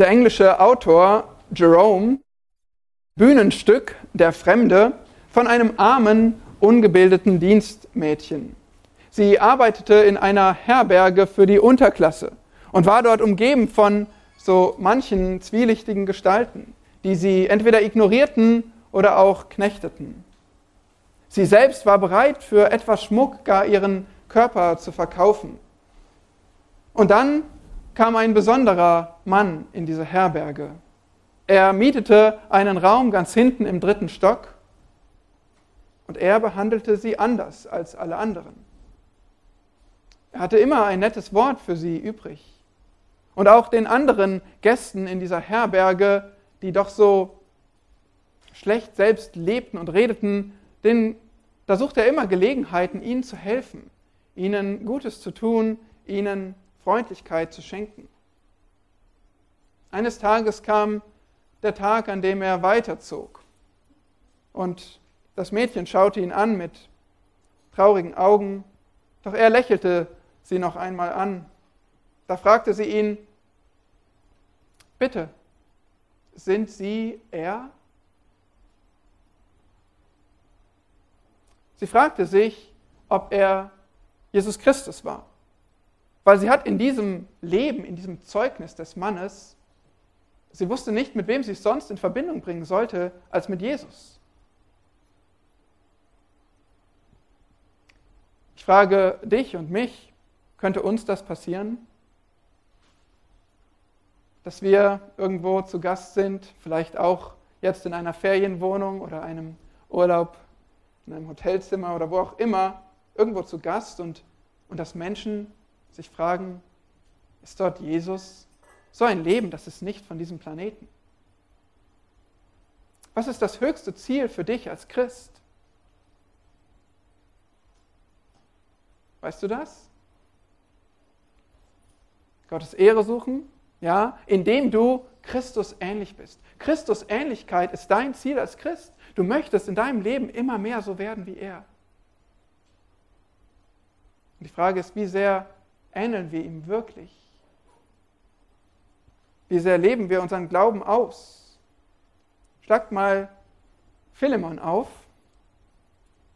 der englische Autor Jerome Bühnenstück Der Fremde von einem armen, ungebildeten Dienstmädchen. Sie arbeitete in einer Herberge für die Unterklasse und war dort umgeben von so manchen zwielichtigen Gestalten, die sie entweder ignorierten oder auch knechteten. Sie selbst war bereit, für etwas Schmuck gar ihren Körper zu verkaufen. Und dann kam ein besonderer Mann in diese Herberge. Er mietete einen Raum ganz hinten im dritten Stock und er behandelte sie anders als alle anderen. Er hatte immer ein nettes Wort für sie übrig. Und auch den anderen Gästen in dieser Herberge, die doch so schlecht selbst lebten und redeten, denn da suchte er immer Gelegenheiten, ihnen zu helfen, ihnen Gutes zu tun, ihnen Freundlichkeit zu schenken. Eines Tages kam der Tag, an dem er weiterzog. Und das Mädchen schaute ihn an mit traurigen Augen, doch er lächelte sie noch einmal an. Da fragte sie ihn, bitte, sind Sie er? Sie fragte sich, ob er Jesus Christus war. Weil sie hat in diesem Leben, in diesem Zeugnis des Mannes, sie wusste nicht, mit wem sie es sonst in Verbindung bringen sollte, als mit Jesus. Ich frage dich und mich, könnte uns das passieren? Dass wir irgendwo zu Gast sind, vielleicht auch jetzt in einer Ferienwohnung oder einem Urlaub, in einem Hotelzimmer oder wo auch immer, irgendwo zu Gast und, und dass Menschen sich fragen, ist dort Jesus? So ein Leben, das ist nicht von diesem Planeten. Was ist das höchste Ziel für dich als Christ? Weißt du das? Gottes Ehre suchen, ja, indem du Christus ähnlich bist. Christus Ähnlichkeit ist dein Ziel als Christ. Du möchtest in deinem Leben immer mehr so werden wie er. Und die Frage ist, wie sehr ähneln wir ihm wirklich? Wie sehr leben wir unseren Glauben aus? Schlagt mal Philemon auf,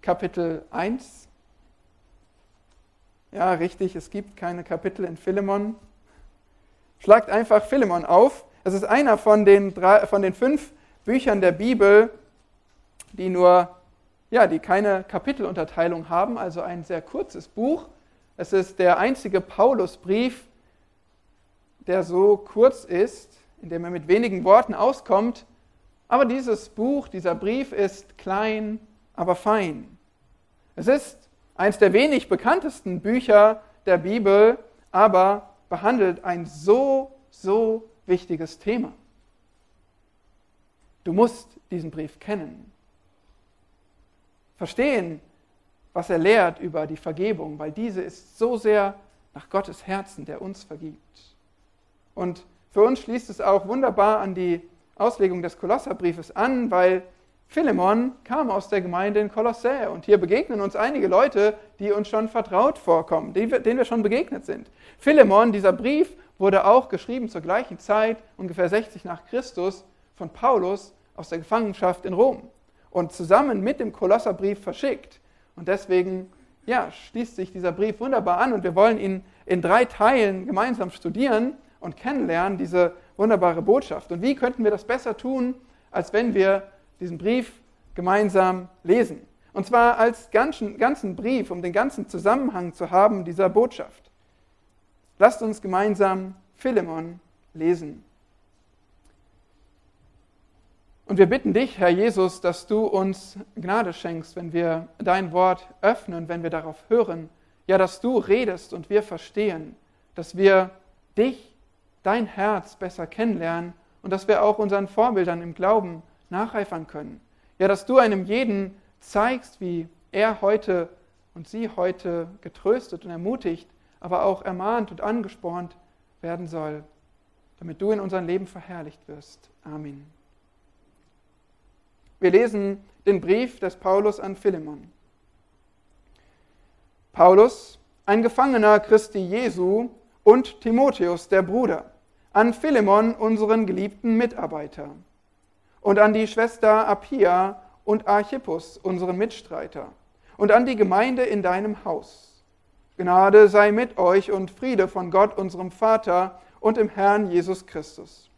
Kapitel 1. Ja, richtig, es gibt keine Kapitel in Philemon. Schlagt einfach Philemon auf. Es ist einer von den, drei, von den fünf Büchern der Bibel, die nur, ja, die keine Kapitelunterteilung haben, also ein sehr kurzes Buch. Es ist der einzige Paulusbrief, der so kurz ist, in dem er mit wenigen Worten auskommt. Aber dieses Buch, dieser Brief ist klein, aber fein. Es ist eines der wenig bekanntesten Bücher der Bibel, aber behandelt ein so, so wichtiges Thema. Du musst diesen Brief kennen, verstehen, was er lehrt über die Vergebung, weil diese ist so sehr nach Gottes Herzen, der uns vergibt. Und für uns schließt es auch wunderbar an die Auslegung des Kolosserbriefes an, weil Philemon kam aus der Gemeinde in Kolossä und hier begegnen uns einige Leute, die uns schon vertraut vorkommen, denen wir schon begegnet sind. Philemon, dieser Brief, wurde auch geschrieben zur gleichen Zeit, ungefähr 60 nach Christus, von Paulus aus der Gefangenschaft in Rom und zusammen mit dem Kolosserbrief verschickt. Und deswegen ja, schließt sich dieser Brief wunderbar an und wir wollen ihn in drei Teilen gemeinsam studieren und kennenlernen, diese wunderbare Botschaft. Und wie könnten wir das besser tun, als wenn wir diesen Brief gemeinsam lesen? Und zwar als ganzen, ganzen Brief, um den ganzen Zusammenhang zu haben dieser Botschaft. Lasst uns gemeinsam Philemon lesen. Und wir bitten dich, Herr Jesus, dass du uns Gnade schenkst, wenn wir dein Wort öffnen, wenn wir darauf hören. Ja, dass du redest und wir verstehen, dass wir dich, dein Herz besser kennenlernen und dass wir auch unseren Vorbildern im Glauben nacheifern können. Ja, dass du einem jeden zeigst, wie er heute und sie heute getröstet und ermutigt, aber auch ermahnt und angespornt werden soll, damit du in unserem Leben verherrlicht wirst. Amen. Wir lesen den Brief des Paulus an Philemon. Paulus, ein Gefangener Christi Jesu und Timotheus, der Bruder, an Philemon, unseren geliebten Mitarbeiter, und an die Schwester Appia und Archippus, unseren Mitstreiter, und an die Gemeinde in deinem Haus. Gnade sei mit euch und Friede von Gott, unserem Vater und im Herrn Jesus Christus.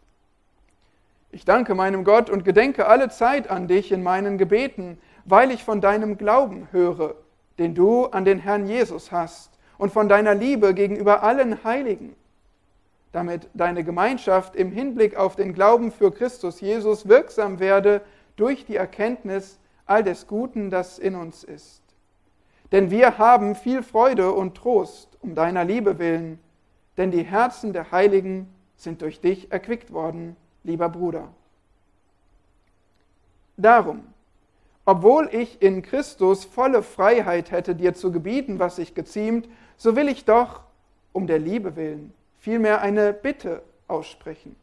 Ich danke meinem Gott und gedenke alle Zeit an dich in meinen Gebeten, weil ich von deinem Glauben höre, den du an den Herrn Jesus hast, und von deiner Liebe gegenüber allen Heiligen, damit deine Gemeinschaft im Hinblick auf den Glauben für Christus Jesus wirksam werde durch die Erkenntnis all des Guten, das in uns ist. Denn wir haben viel Freude und Trost um deiner Liebe willen, denn die Herzen der Heiligen sind durch dich erquickt worden, lieber Bruder. Darum, obwohl ich in Christus volle Freiheit hätte, dir zu gebieten, was sich geziemt, so will ich doch um der Liebe willen vielmehr eine Bitte aussprechen.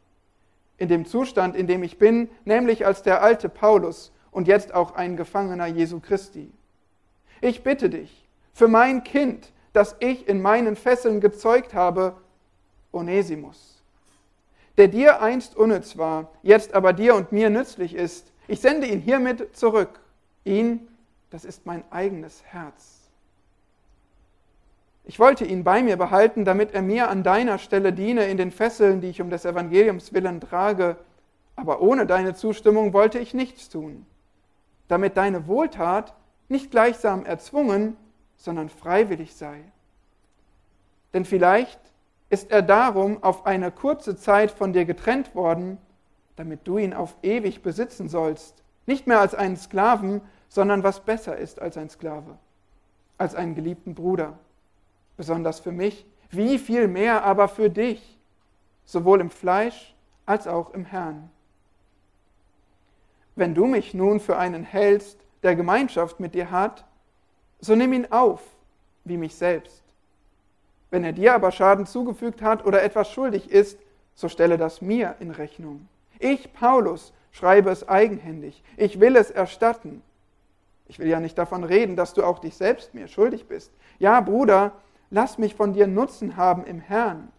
In dem Zustand, in dem ich bin, nämlich als der alte Paulus und jetzt auch ein Gefangener Jesu Christi. Ich bitte dich für mein Kind, das ich in meinen Fesseln gezeugt habe, Onesimus, der dir einst unnütz war, jetzt aber dir und mir nützlich ist. Ich sende ihn hiermit zurück. Ihn, das ist mein eigenes Herz. Ich wollte ihn bei mir behalten, damit er mir an deiner Stelle diene in den Fesseln, die ich um des Evangeliums willen trage, aber ohne deine Zustimmung wollte ich nichts tun, damit deine Wohltat nicht gleichsam erzwungen, sondern freiwillig sei. Denn vielleicht ist er darum auf eine kurze Zeit von dir getrennt worden, damit du ihn auf ewig besitzen sollst, nicht mehr als einen Sklaven, sondern was besser ist als ein Sklave, als einen geliebten Bruder. Besonders für mich, wie viel mehr aber für dich, sowohl im Fleisch als auch im Herrn. Wenn du mich nun für einen hältst, der Gemeinschaft mit dir hat, so nimm ihn auf, wie mich selbst. Wenn er dir aber Schaden zugefügt hat oder etwas schuldig ist, so stelle das mir in Rechnung. Ich, Paulus, schreibe es eigenhändig. Ich will es erstatten. Ich will ja nicht davon reden, dass du auch dich selbst mir schuldig bist. Ja, Bruder, lass mich von dir Nutzen haben im Herrn.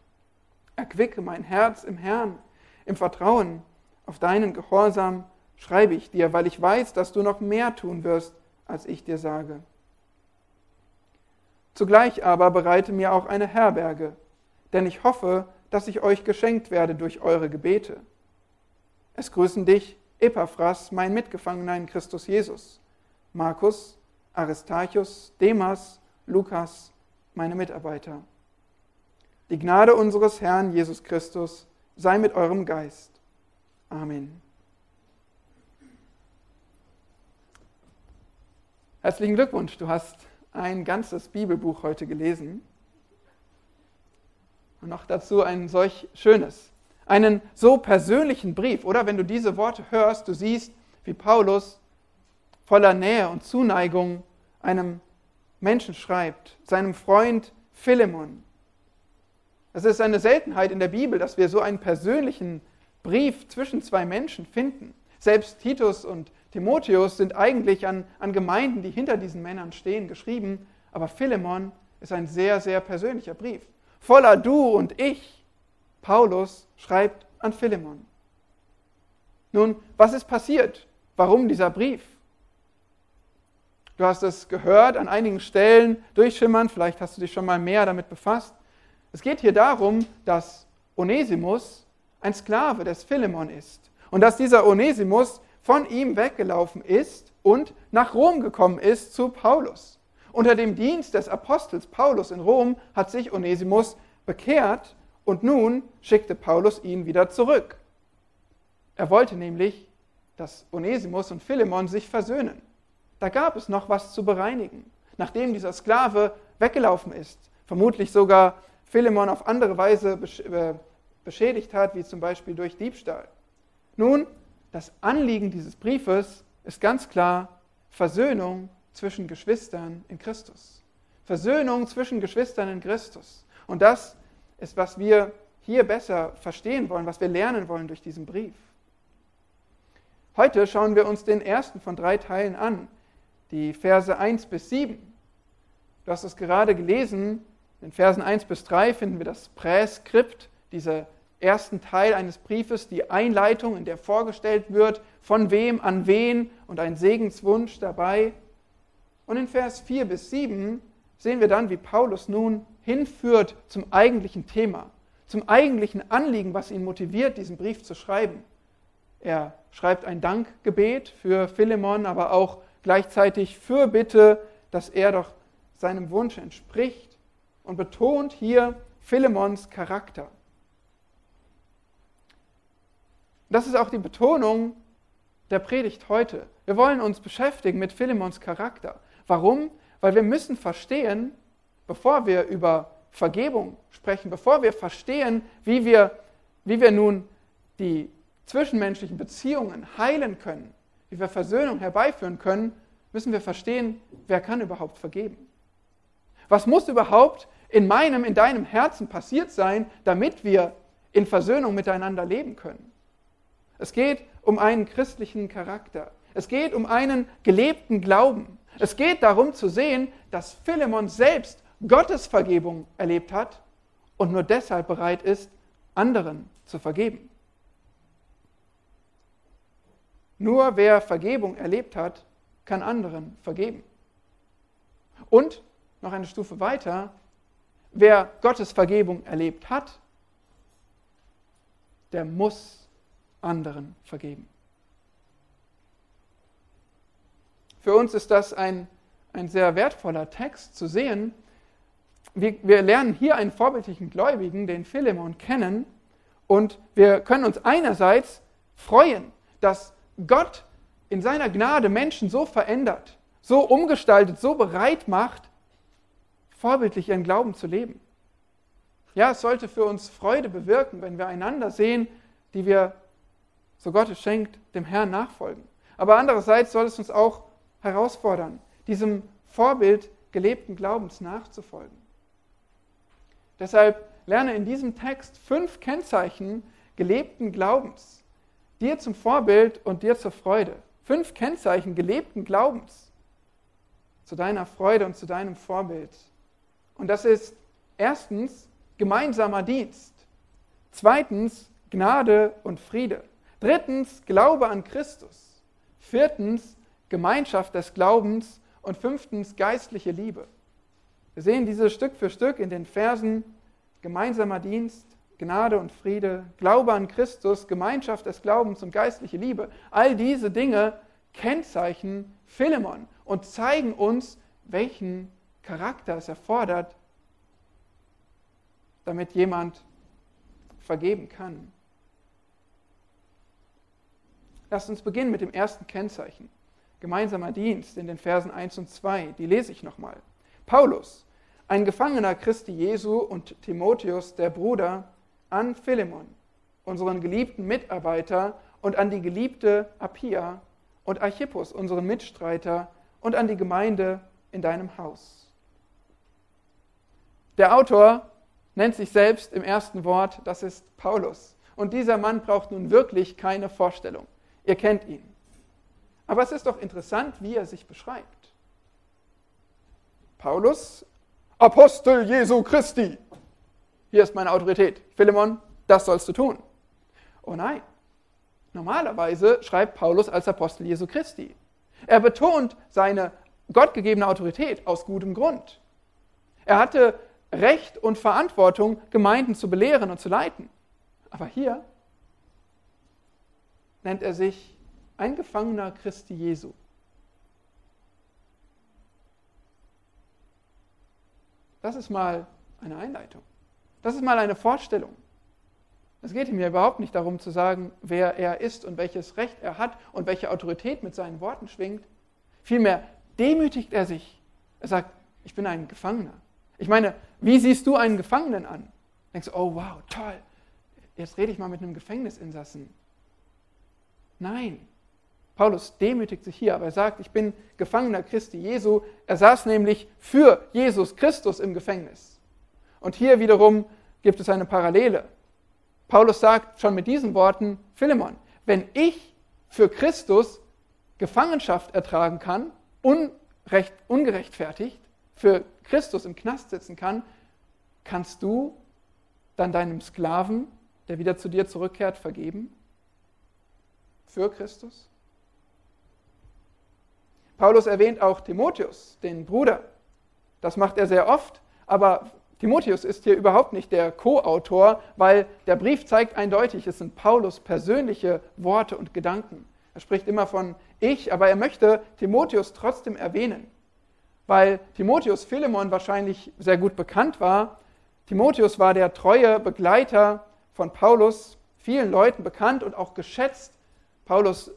Erquicke mein Herz im Herrn, im Vertrauen auf deinen Gehorsam schreibe ich dir, weil ich weiß, dass du noch mehr tun wirst, als ich dir sage. Zugleich aber bereite mir auch eine Herberge, denn ich hoffe, dass ich euch geschenkt werde durch eure Gebete. Es grüßen dich Epaphras, mein Mitgefangener in Christus Jesus, Markus, Aristarchus, Demas, Lukas, meine Mitarbeiter. Die Gnade unseres Herrn Jesus Christus sei mit eurem Geist. Amen. Herzlichen Glückwunsch, du hast ein ganzes Bibelbuch heute gelesen. Und noch dazu ein solch schönes, einen so persönlichen Brief, oder? Wenn du diese Worte hörst, du siehst, wie Paulus voller Nähe und Zuneigung einem Menschen schreibt, seinem Freund Philemon. Es ist eine Seltenheit in der Bibel, dass wir so einen persönlichen Brief zwischen zwei Menschen finden. Selbst Titus und Timotheus sind eigentlich an, an Gemeinden, die hinter diesen Männern stehen, geschrieben, aber Philemon ist ein sehr, sehr persönlicher Brief. Voller Du und Ich. Paulus schreibt an Philemon. Nun, was ist passiert? Warum dieser Brief? Du hast es gehört, an einigen Stellen durchschimmern, vielleicht hast du dich schon mal mehr damit befasst. Es geht hier darum, dass Onesimus ein Sklave des Philemon ist und dass dieser Onesimus von ihm weggelaufen ist und nach Rom gekommen ist zu Paulus. Unter dem Dienst des Apostels Paulus in Rom hat sich Onesimus bekehrt und nun schickte Paulus ihn wieder zurück. Er wollte nämlich, dass Onesimus und Philemon sich versöhnen. Da gab es noch was zu bereinigen, nachdem dieser Sklave weggelaufen ist, vermutlich sogar Philemon auf andere Weise äh, beschädigt hat, wie zum Beispiel durch Diebstahl. Nun das Anliegen dieses Briefes ist ganz klar Versöhnung zwischen Geschwistern in Christus. Versöhnung zwischen Geschwistern in Christus. Und das ist, was wir hier besser verstehen wollen, was wir lernen wollen durch diesen Brief. Heute schauen wir uns den ersten von drei Teilen an, die Verse 1 bis 7. Du hast es gerade gelesen, in Versen 1 bis 3 finden wir das Präskript, diese ersten Teil eines Briefes die Einleitung, in der vorgestellt wird, von wem an wen und ein Segenswunsch dabei. Und in Vers 4 bis 7 sehen wir dann, wie Paulus nun hinführt zum eigentlichen Thema, zum eigentlichen Anliegen, was ihn motiviert, diesen Brief zu schreiben. Er schreibt ein Dankgebet für Philemon, aber auch gleichzeitig Fürbitte, dass er doch seinem Wunsch entspricht und betont hier Philemons Charakter. Das ist auch die Betonung der Predigt heute. Wir wollen uns beschäftigen mit Philemons Charakter. Warum? Weil wir müssen verstehen, bevor wir über Vergebung sprechen, bevor wir verstehen, wie wir, wie wir nun die zwischenmenschlichen Beziehungen heilen können, wie wir Versöhnung herbeiführen können, müssen wir verstehen, wer kann überhaupt vergeben. Was muss überhaupt in meinem, in deinem Herzen passiert sein, damit wir in Versöhnung miteinander leben können? Es geht um einen christlichen Charakter. Es geht um einen gelebten Glauben. Es geht darum zu sehen, dass Philemon selbst Gottes Vergebung erlebt hat und nur deshalb bereit ist, anderen zu vergeben. Nur wer Vergebung erlebt hat, kann anderen vergeben. Und noch eine Stufe weiter, wer Gottes Vergebung erlebt hat, der muss anderen vergeben. Für uns ist das ein, ein sehr wertvoller Text zu sehen. Wir, wir lernen hier einen vorbildlichen Gläubigen, den Philemon, kennen und wir können uns einerseits freuen, dass Gott in seiner Gnade Menschen so verändert, so umgestaltet, so bereit macht, vorbildlich ihren Glauben zu leben. Ja, es sollte für uns Freude bewirken, wenn wir einander sehen, die wir, so Gott schenkt, dem Herrn nachfolgen. Aber andererseits soll es uns auch herausfordern, diesem Vorbild gelebten Glaubens nachzufolgen. Deshalb lerne in diesem Text fünf Kennzeichen gelebten Glaubens, dir zum Vorbild und dir zur Freude. Fünf Kennzeichen gelebten Glaubens zu deiner Freude und zu deinem Vorbild. Und das ist erstens gemeinsamer Dienst, zweitens Gnade und Friede, drittens Glaube an Christus, viertens Gemeinschaft des Glaubens und fünftens geistliche Liebe. Wir sehen diese Stück für Stück in den Versen gemeinsamer Dienst, Gnade und Friede, Glaube an Christus, Gemeinschaft des Glaubens und geistliche Liebe. All diese Dinge kennzeichnen Philemon und zeigen uns, welchen Charakter es erfordert, damit jemand vergeben kann. Lasst uns beginnen mit dem ersten Kennzeichen. Gemeinsamer Dienst in den Versen 1 und 2. Die lese ich nochmal. Paulus, ein Gefangener Christi Jesu und Timotheus, der Bruder, an Philemon, unseren geliebten Mitarbeiter, und an die geliebte Appia und Archippus, unseren Mitstreiter, und an die Gemeinde in deinem Haus. Der Autor nennt sich selbst im ersten Wort, das ist Paulus. Und dieser Mann braucht nun wirklich keine Vorstellung. Ihr kennt ihn. Aber es ist doch interessant, wie er sich beschreibt. Paulus, Apostel Jesu Christi. Hier ist meine Autorität. Philemon, das sollst du tun. Oh nein. Normalerweise schreibt Paulus als Apostel Jesu Christi. Er betont seine gottgegebene Autorität aus gutem Grund. Er hatte Recht und Verantwortung, Gemeinden zu belehren und zu leiten. Aber hier nennt er sich ein Gefangener Christi Jesu. Das ist mal eine Einleitung. Das ist mal eine Vorstellung. Es geht ihm ja überhaupt nicht darum zu sagen, wer er ist und welches Recht er hat und welche Autorität mit seinen Worten schwingt. Vielmehr demütigt er sich. Er sagt, ich bin ein Gefangener. Ich meine, wie siehst du einen Gefangenen an? Denkst du, oh wow, toll, jetzt rede ich mal mit einem Gefängnisinsassen. Nein, Paulus demütigt sich hier, aber er sagt, ich bin Gefangener Christi Jesu. Er saß nämlich für Jesus Christus im Gefängnis. Und hier wiederum gibt es eine Parallele. Paulus sagt schon mit diesen Worten, Philemon, wenn ich für Christus Gefangenschaft ertragen kann, unrecht, ungerechtfertigt, für Christus im Knast sitzen kann, kannst du dann deinem Sklaven der wieder zu dir zurückkehrt, vergeben? Für Christus? Paulus erwähnt auch Timotheus, den Bruder. Das macht er sehr oft, aber Timotheus ist hier überhaupt nicht der Co-Autor, weil der Brief zeigt eindeutig, es sind Paulus persönliche Worte und Gedanken. Er spricht immer von ich, aber er möchte Timotheus trotzdem erwähnen, weil Timotheus Philemon wahrscheinlich sehr gut bekannt war. Timotheus war der treue Begleiter von Paulus, vielen Leuten bekannt und auch geschätzt. Paulus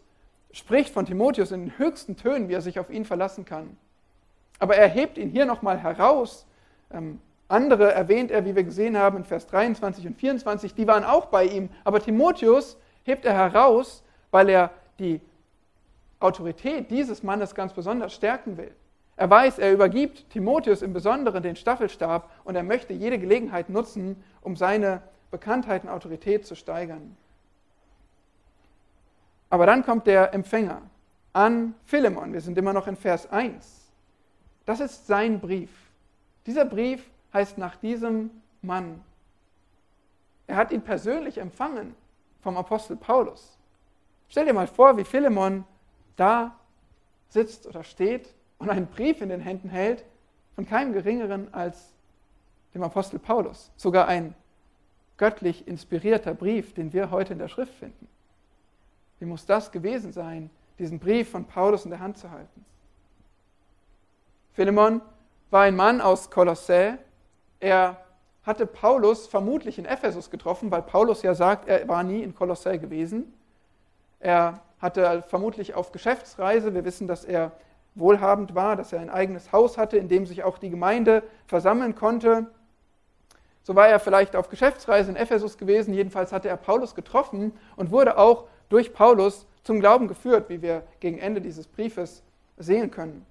spricht von Timotheus in den höchsten Tönen, wie er sich auf ihn verlassen kann. Aber er hebt ihn hier nochmal heraus. Ähm, andere erwähnt er, wie wir gesehen haben in Vers 23 und 24, die waren auch bei ihm. Aber Timotheus hebt er heraus, weil er die Autorität dieses Mannes ganz besonders stärken will. Er weiß, er übergibt Timotheus im Besonderen den Staffelstab und er möchte jede Gelegenheit nutzen, um seine Bekanntheit und Autorität zu steigern. Aber dann kommt der Empfänger an Philemon. Wir sind immer noch in Vers 1. Das ist sein Brief. Dieser Brief heißt nach diesem Mann. Er hat ihn persönlich empfangen vom Apostel Paulus. Stell dir mal vor, wie Philemon da sitzt oder steht und einen Brief in den Händen hält von keinem geringeren als dem Apostel Paulus. Sogar ein göttlich inspirierter Brief, den wir heute in der Schrift finden. Wie muss das gewesen sein, diesen Brief von Paulus in der Hand zu halten? Philemon war ein Mann aus Kolossä. Er hatte Paulus vermutlich in Ephesus getroffen, weil Paulus ja sagt, er war nie in Kolossä gewesen. Er hatte vermutlich auf Geschäftsreise, wir wissen, dass er wohlhabend war, dass er ein eigenes Haus hatte, in dem sich auch die Gemeinde versammeln konnte. So war er vielleicht auf Geschäftsreise in Ephesus gewesen, jedenfalls hatte er Paulus getroffen und wurde auch durch Paulus zum Glauben geführt, wie wir gegen Ende dieses Briefes sehen können.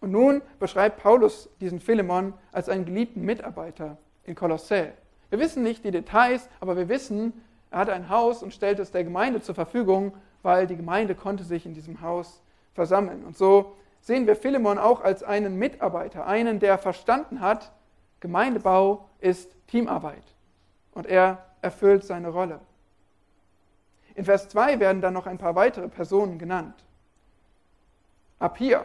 Und nun beschreibt Paulus diesen Philemon als einen geliebten Mitarbeiter in Kolossä. Wir wissen nicht die Details, aber wir wissen, er hatte ein Haus und stellte es der Gemeinde zur Verfügung, weil die Gemeinde konnte sich in diesem Haus versammeln. Und so sehen wir Philemon auch als einen Mitarbeiter, einen, der verstanden hat, Gemeindebau ist Teamarbeit. Und er erfüllt seine Rolle. In Vers 2 werden dann noch ein paar weitere Personen genannt. Apia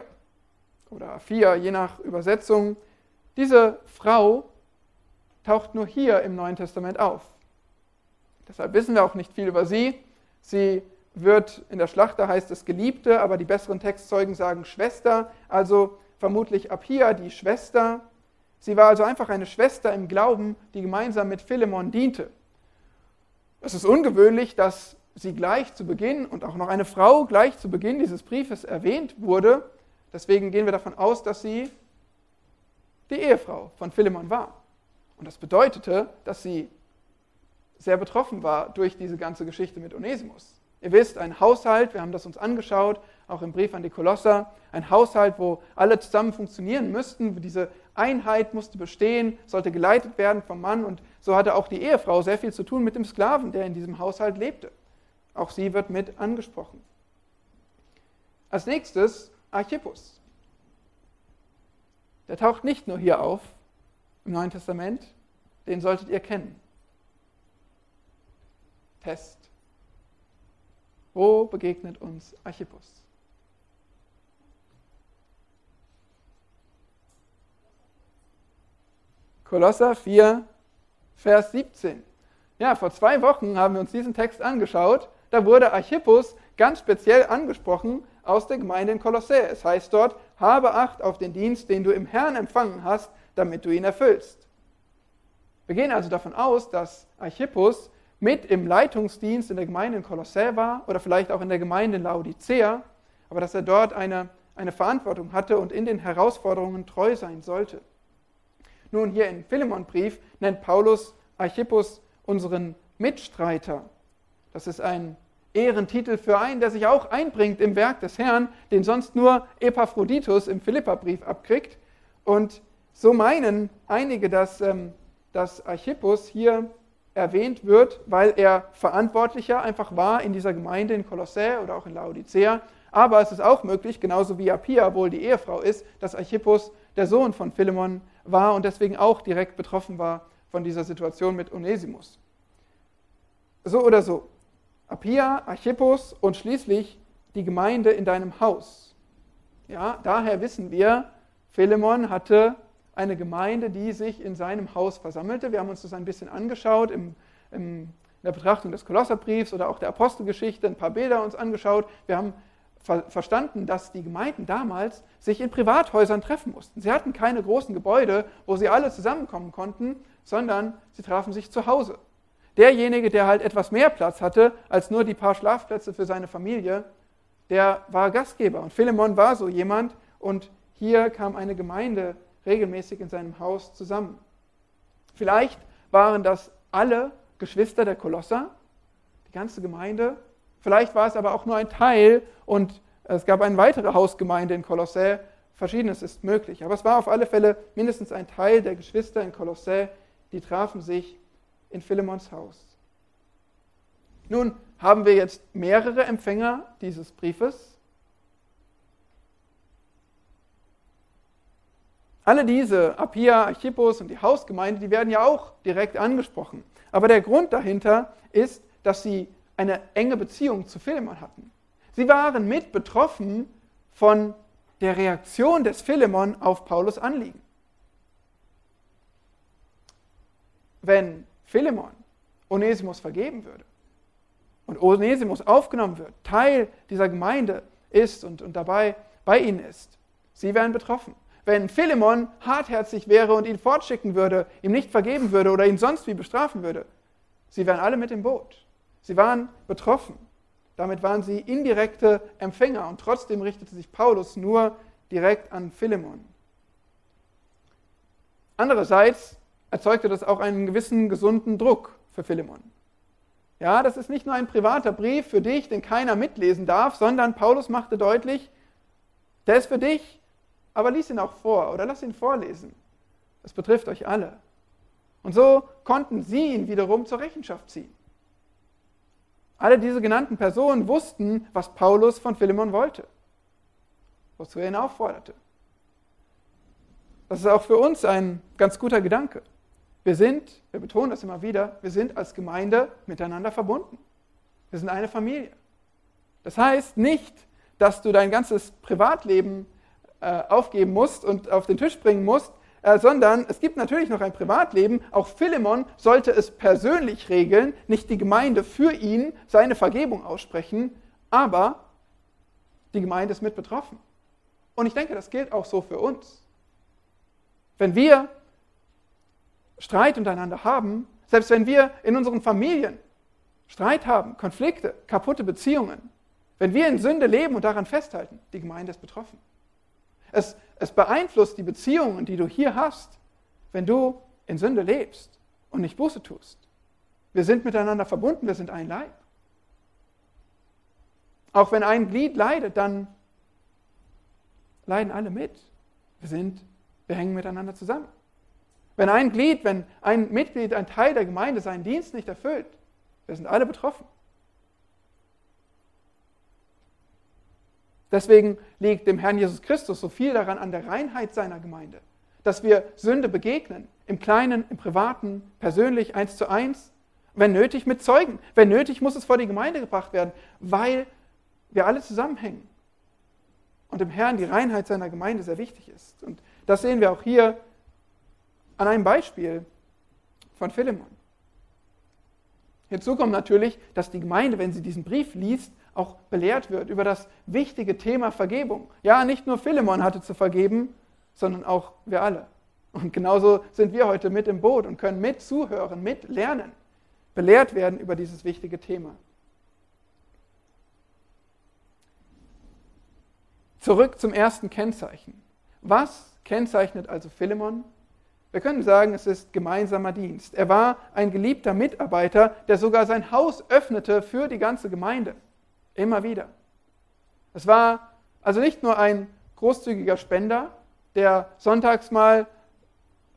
oder Aphia, je nach Übersetzung. Diese Frau taucht nur hier im Neuen Testament auf. Deshalb wissen wir auch nicht viel über sie. Sie wird in der Schlachter heißt es Geliebte, aber die besseren Textzeugen sagen Schwester, also vermutlich Apia, die Schwester. Sie war also einfach eine Schwester im Glauben, die gemeinsam mit Philemon diente. Es ist ungewöhnlich, dass sie gleich zu Beginn und auch noch eine Frau gleich zu Beginn dieses Briefes erwähnt wurde. Deswegen gehen wir davon aus, dass sie die Ehefrau von Philemon war. Und das bedeutete, dass sie sehr betroffen war durch diese ganze Geschichte mit Onesimus. Ihr wisst, ein Haushalt, wir haben das uns angeschaut, auch im Brief an die Kolosser, ein Haushalt, wo alle zusammen funktionieren müssten, diese Einheit musste bestehen, sollte geleitet werden vom Mann und so hatte auch die Ehefrau sehr viel zu tun mit dem Sklaven, der in diesem Haushalt lebte. Auch sie wird mit angesprochen. Als nächstes Archippus. Der taucht nicht nur hier auf im Neuen Testament, den solltet ihr kennen. Test. Wo begegnet uns Archippus? Kolosser 4, Vers 17. Ja, vor zwei Wochen haben wir uns diesen Text angeschaut. Da wurde Archippus ganz speziell angesprochen aus der Gemeinde in Kolossä. Es heißt dort, habe Acht auf den Dienst, den du im Herrn empfangen hast, damit du ihn erfüllst. Wir gehen also davon aus, dass Archippus mit im Leitungsdienst in der Gemeinde in Kolossä war oder vielleicht auch in der Gemeinde in Laodicea, aber dass er dort eine, eine Verantwortung hatte und in den Herausforderungen treu sein sollte. Nun, hier im Philemonbrief nennt Paulus Archippus unseren Mitstreiter. Das ist ein Ehrentitel für einen, der sich auch einbringt im Werk des Herrn, den sonst nur Epaphroditus im Philipperbrief abkriegt. Und so meinen einige, dass, ähm, dass Archippus hier erwähnt wird, weil er Verantwortlicher einfach war in dieser Gemeinde in Kolossä oder auch in Laodicea. Aber es ist auch möglich, genauso wie Apia wohl die Ehefrau ist, dass Archippus der Sohn von Philemon war und deswegen auch direkt betroffen war von dieser Situation mit Onesimus. So oder so. Apia, Archippus und schließlich die Gemeinde in deinem Haus. Ja, daher wissen wir, Philemon hatte eine Gemeinde, die sich in seinem Haus versammelte. Wir haben uns das ein bisschen angeschaut im, im, in der Betrachtung des Kolosserbriefs oder auch der Apostelgeschichte, ein paar Bilder uns angeschaut. Wir haben ver verstanden, dass die Gemeinden damals sich in Privathäusern treffen mussten. Sie hatten keine großen Gebäude, wo sie alle zusammenkommen konnten, sondern sie trafen sich zu Hause. Derjenige, der halt etwas mehr Platz hatte als nur die paar Schlafplätze für seine Familie, der war Gastgeber. Und Philemon war so jemand und hier kam eine Gemeinde regelmäßig in seinem Haus zusammen. Vielleicht waren das alle Geschwister der Kolosser, die ganze Gemeinde. Vielleicht war es aber auch nur ein Teil und es gab eine weitere Hausgemeinde in Kolossä. Verschiedenes ist möglich. Aber es war auf alle Fälle mindestens ein Teil der Geschwister in Kolossä, die trafen sich in Philemons Haus. Nun haben wir jetzt mehrere Empfänger dieses Briefes. Alle diese, Apia, Archippus und die Hausgemeinde, die werden ja auch direkt angesprochen. Aber der Grund dahinter ist, dass sie eine enge Beziehung zu Philemon hatten. Sie waren mit betroffen von der Reaktion des Philemon auf Paulus Anliegen. Wenn Philemon Onesimus vergeben würde und Onesimus aufgenommen wird, Teil dieser Gemeinde ist und, und dabei bei ihnen ist, sie wären betroffen. Wenn Philemon hartherzig wäre und ihn fortschicken würde, ihm nicht vergeben würde oder ihn sonst wie bestrafen würde, sie wären alle mit im Boot. Sie waren betroffen. Damit waren sie indirekte Empfänger und trotzdem richtete sich Paulus nur direkt an Philemon. Andererseits erzeugte das auch einen gewissen gesunden Druck für Philemon. Ja, das ist nicht nur ein privater Brief für dich, den keiner mitlesen darf, sondern Paulus machte deutlich, der ist für dich, aber lies ihn auch vor oder lass ihn vorlesen. Das betrifft euch alle. Und so konnten sie ihn wiederum zur Rechenschaft ziehen. Alle diese genannten Personen wussten, was Paulus von Philemon wollte, wozu er ihn aufforderte. Das ist auch für uns ein ganz guter Gedanke. Wir sind, wir betonen das immer wieder, wir sind als Gemeinde miteinander verbunden. Wir sind eine Familie. Das heißt nicht, dass du dein ganzes Privatleben äh, aufgeben musst und auf den Tisch bringen musst, äh, sondern es gibt natürlich noch ein Privatleben. Auch Philemon sollte es persönlich regeln, nicht die Gemeinde für ihn seine Vergebung aussprechen, aber die Gemeinde ist mit betroffen. Und ich denke, das gilt auch so für uns. Wenn wir Streit untereinander haben, selbst wenn wir in unseren Familien Streit haben, Konflikte, kaputte Beziehungen, wenn wir in Sünde leben und daran festhalten, die Gemeinde ist betroffen. Es, es beeinflusst die Beziehungen, die du hier hast, wenn du in Sünde lebst und nicht Buße tust. Wir sind miteinander verbunden, wir sind ein Leib. Auch wenn ein Glied leidet, dann leiden alle mit. Wir sind, wir hängen miteinander zusammen. Wenn ein Glied, wenn ein Mitglied, ein Teil der Gemeinde seinen Dienst nicht erfüllt, wir sind alle betroffen. Deswegen liegt dem Herrn Jesus Christus so viel daran an der Reinheit seiner Gemeinde, dass wir Sünde begegnen, im Kleinen, im Privaten, persönlich, eins zu eins, wenn nötig mit Zeugen. Wenn nötig muss es vor die Gemeinde gebracht werden, weil wir alle zusammenhängen und dem Herrn die Reinheit seiner Gemeinde sehr wichtig ist. Und das sehen wir auch hier an einem Beispiel von Philemon. Hinzu kommt natürlich, dass die Gemeinde, wenn sie diesen Brief liest, auch belehrt wird über das wichtige Thema Vergebung. Ja, nicht nur Philemon hatte zu vergeben, sondern auch wir alle. Und genauso sind wir heute mit im Boot und können mit zuhören, mit lernen, belehrt werden über dieses wichtige Thema. Zurück zum ersten Kennzeichen. Was kennzeichnet also Philemon? Wir können sagen, es ist gemeinsamer Dienst. Er war ein geliebter Mitarbeiter, der sogar sein Haus öffnete für die ganze Gemeinde. Immer wieder. Es war also nicht nur ein großzügiger Spender, der sonntags mal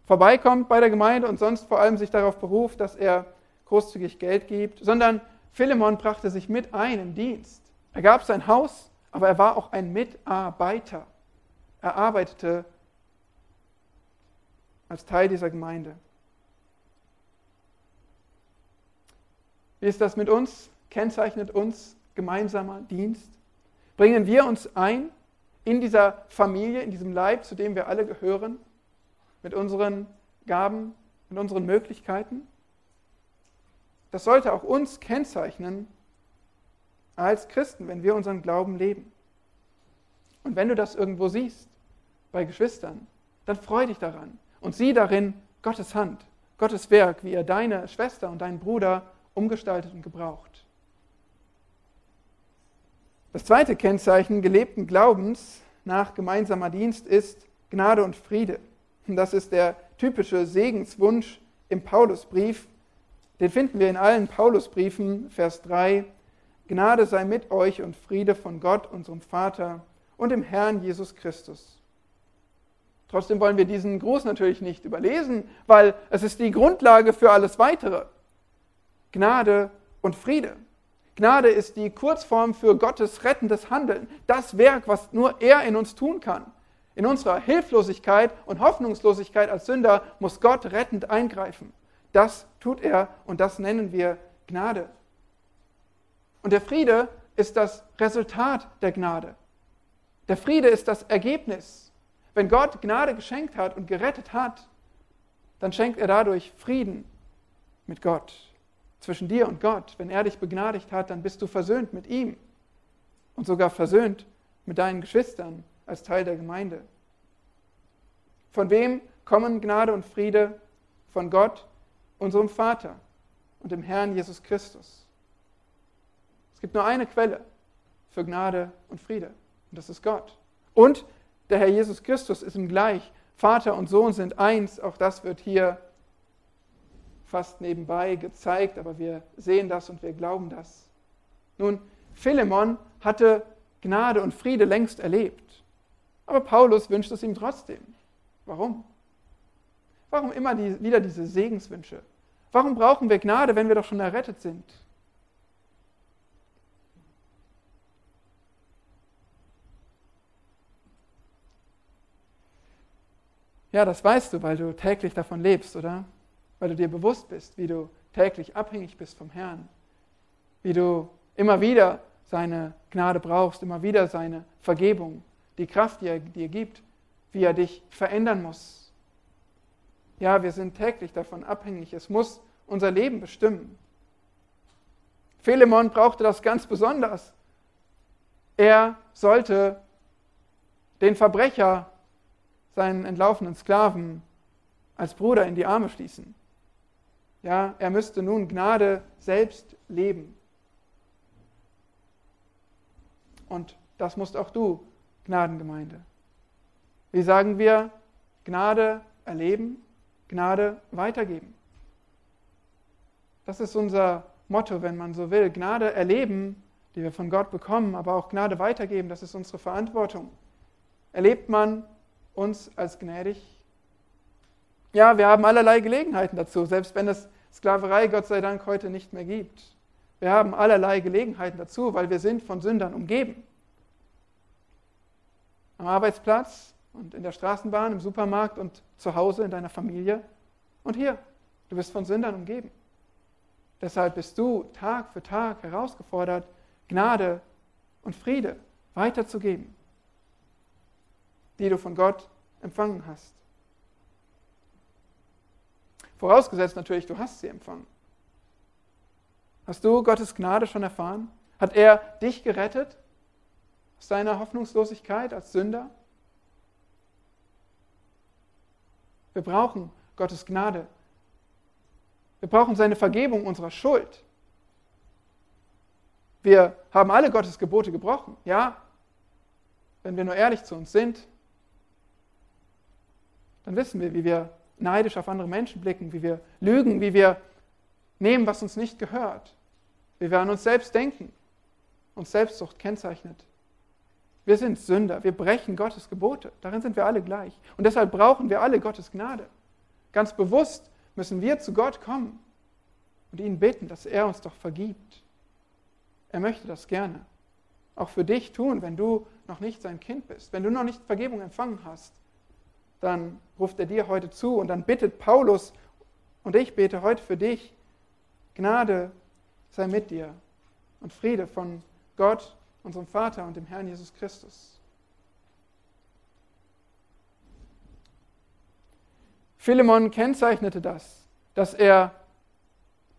vorbeikommt bei der Gemeinde und sonst vor allem sich darauf beruft, dass er großzügig Geld gibt, sondern Philemon brachte sich mit ein im Dienst. Er gab sein Haus, aber er war auch ein Mitarbeiter. Er arbeitete als Teil dieser Gemeinde. Wie ist das mit uns? Kennzeichnet uns gemeinsamer Dienst? Bringen wir uns ein in dieser Familie, in diesem Leib, zu dem wir alle gehören, mit unseren Gaben, mit unseren Möglichkeiten? Das sollte auch uns kennzeichnen als Christen, wenn wir unseren Glauben leben. Und wenn du das irgendwo siehst, bei Geschwistern, dann freu dich daran und sieh darin Gottes Hand, Gottes Werk, wie er deine Schwester und deinen Bruder umgestaltet und gebraucht. Das zweite Kennzeichen gelebten Glaubens nach gemeinsamer Dienst ist Gnade und Friede. Das ist der typische Segenswunsch im Paulusbrief. Den finden wir in allen Paulusbriefen, Vers 3. Gnade sei mit euch und Friede von Gott, unserem Vater und dem Herrn Jesus Christus. Trotzdem wollen wir diesen Gruß natürlich nicht überlesen, weil es ist die Grundlage für alles Weitere. Gnade und Friede. Gnade ist die Kurzform für Gottes rettendes Handeln, das Werk, was nur er in uns tun kann. In unserer Hilflosigkeit und Hoffnungslosigkeit als Sünder muss Gott rettend eingreifen. Das tut er und das nennen wir Gnade. Und der Friede ist das Resultat der Gnade. Der Friede ist das Ergebnis. Wenn Gott Gnade geschenkt hat und gerettet hat, dann schenkt er dadurch Frieden mit Gott, zwischen dir und Gott. Wenn er dich begnadigt hat, dann bist du versöhnt mit ihm und sogar versöhnt mit deinen Geschwistern als Teil der Gemeinde. Von wem kommen Gnade und Friede? Von Gott, unserem Vater und dem Herrn Jesus Christus. Es gibt nur eine Quelle für Gnade und Friede und das ist Gott. Und der Herr Jesus Christus ist ihm gleich. Vater und Sohn sind eins. Auch das wird hier fast nebenbei gezeigt, aber wir sehen das und wir glauben das. Nun, Philemon hatte Gnade und Friede längst erlebt. Aber Paulus wünscht es ihm trotzdem. Warum? Warum immer die, wieder diese Segenswünsche? Warum brauchen wir Gnade, wenn wir doch schon errettet sind? Ja, das weißt du, weil du täglich davon lebst, oder? Weil du dir bewusst bist, wie du täglich abhängig bist vom Herrn. Wie du immer wieder seine Gnade brauchst, immer wieder seine Vergebung die Kraft, die er dir gibt, wie er dich verändern muss. Ja, wir sind täglich davon abhängig. Es muss unser Leben bestimmen. Philemon brauchte das ganz besonders. Er sollte den Verbrecher, seinen entlaufenen Sklaven, als Bruder in die Arme schließen. Ja, er müsste nun Gnade selbst leben. Und das musst auch du Gnadengemeinde. Wie sagen wir, Gnade erleben, Gnade weitergeben. Das ist unser Motto, wenn man so will. Gnade erleben, die wir von Gott bekommen, aber auch Gnade weitergeben, das ist unsere Verantwortung. Erlebt man uns als gnädig? Ja, wir haben allerlei Gelegenheiten dazu, selbst wenn es Sklaverei Gott sei Dank heute nicht mehr gibt. Wir haben allerlei Gelegenheiten dazu, weil wir sind von Sündern umgeben am Arbeitsplatz und in der Straßenbahn, im Supermarkt und zu Hause in deiner Familie. Und hier, du bist von Sündern umgeben. Deshalb bist du Tag für Tag herausgefordert, Gnade und Friede weiterzugeben, die du von Gott empfangen hast. Vorausgesetzt natürlich, du hast sie empfangen. Hast du Gottes Gnade schon erfahren? Hat er dich gerettet? aus deiner Hoffnungslosigkeit als Sünder? Wir brauchen Gottes Gnade. Wir brauchen seine Vergebung unserer Schuld. Wir haben alle Gottes Gebote gebrochen, ja? Wenn wir nur ehrlich zu uns sind, dann wissen wir, wie wir neidisch auf andere Menschen blicken, wie wir lügen, wie wir nehmen, was uns nicht gehört, wie wir an uns selbst denken, uns Selbstsucht kennzeichnet. Wir sind Sünder, wir brechen Gottes Gebote. Darin sind wir alle gleich. Und deshalb brauchen wir alle Gottes Gnade. Ganz bewusst müssen wir zu Gott kommen und ihn bitten, dass er uns doch vergibt. Er möchte das gerne. Auch für dich tun, wenn du noch nicht sein Kind bist. Wenn du noch nicht Vergebung empfangen hast, dann ruft er dir heute zu und dann bittet Paulus und ich bete heute für dich Gnade sei mit dir und Friede von Gott, unserem Vater und dem Herrn Jesus Christus. Philemon kennzeichnete das, dass er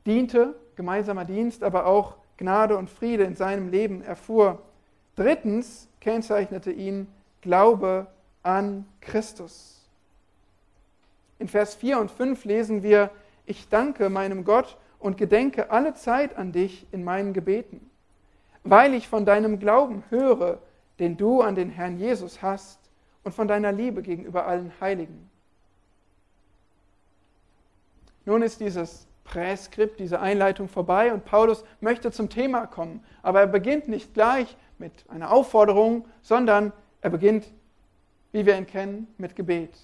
diente, gemeinsamer Dienst, aber auch Gnade und Friede in seinem Leben erfuhr. Drittens kennzeichnete ihn Glaube an Christus. In Vers 4 und 5 lesen wir, ich danke meinem Gott und gedenke alle Zeit an dich in meinen Gebeten, weil ich von deinem Glauben höre, den du an den Herrn Jesus hast und von deiner Liebe gegenüber allen Heiligen. Nun ist dieses Präskript, diese Einleitung vorbei und Paulus möchte zum Thema kommen. Aber er beginnt nicht gleich mit einer Aufforderung, sondern er beginnt, wie wir ihn kennen, mit Gebet,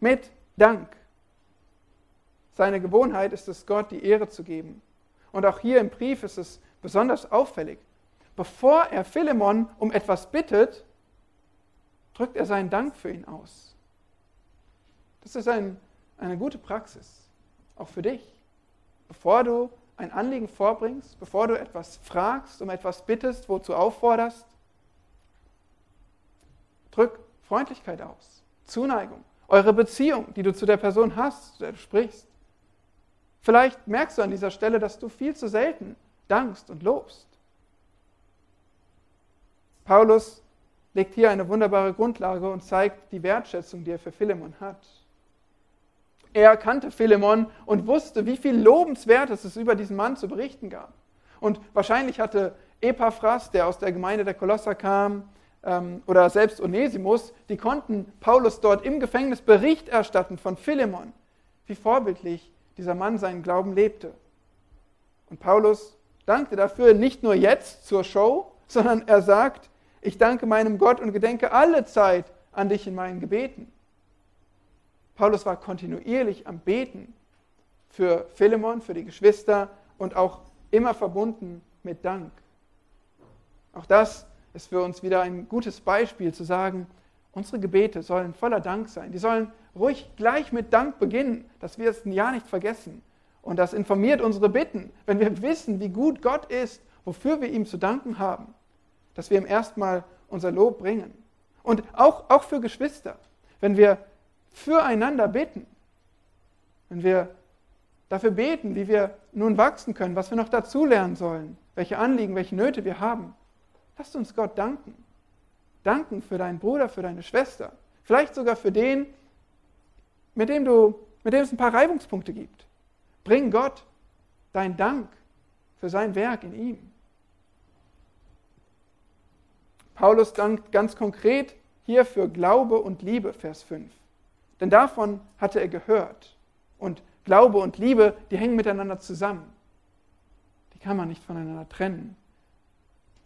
mit Dank. Seine Gewohnheit ist es, Gott die Ehre zu geben. Und auch hier im Brief ist es besonders auffällig. Bevor er Philemon um etwas bittet, drückt er seinen Dank für ihn aus. Das ist ein, eine gute Praxis auch für dich. Bevor du ein Anliegen vorbringst, bevor du etwas fragst, um etwas bittest, wozu aufforderst, drück Freundlichkeit aus, Zuneigung, eure Beziehung, die du zu der Person hast, zu der du sprichst. Vielleicht merkst du an dieser Stelle, dass du viel zu selten dankst und lobst. Paulus legt hier eine wunderbare Grundlage und zeigt die Wertschätzung, die er für Philemon hat. Er kannte Philemon und wusste, wie viel Lobenswertes es über diesen Mann zu berichten gab. Und wahrscheinlich hatte Epaphras, der aus der Gemeinde der Kolosser kam, oder selbst Onesimus, die konnten Paulus dort im Gefängnis Bericht erstatten von Philemon, wie vorbildlich dieser Mann seinen Glauben lebte. Und Paulus dankte dafür nicht nur jetzt zur Show, sondern er sagt, ich danke meinem Gott und gedenke alle Zeit an dich in meinen Gebeten. Paulus war kontinuierlich am Beten für Philemon, für die Geschwister und auch immer verbunden mit Dank. Auch das ist für uns wieder ein gutes Beispiel zu sagen, unsere Gebete sollen voller Dank sein. Die sollen ruhig gleich mit Dank beginnen, dass wir es ein Jahr nicht vergessen. Und das informiert unsere Bitten, wenn wir wissen, wie gut Gott ist, wofür wir ihm zu danken haben, dass wir ihm erstmal unser Lob bringen. Und auch, auch für Geschwister, wenn wir füreinander beten. Wenn wir dafür beten, wie wir nun wachsen können, was wir noch dazulernen sollen, welche Anliegen, welche Nöte wir haben, lasst uns Gott danken. Danken für deinen Bruder, für deine Schwester, vielleicht sogar für den, mit dem, du, mit dem es ein paar Reibungspunkte gibt. Bring Gott dein Dank für sein Werk in ihm. Paulus dankt ganz konkret hier für Glaube und Liebe, Vers 5. Denn davon hatte er gehört. Und Glaube und Liebe, die hängen miteinander zusammen. Die kann man nicht voneinander trennen.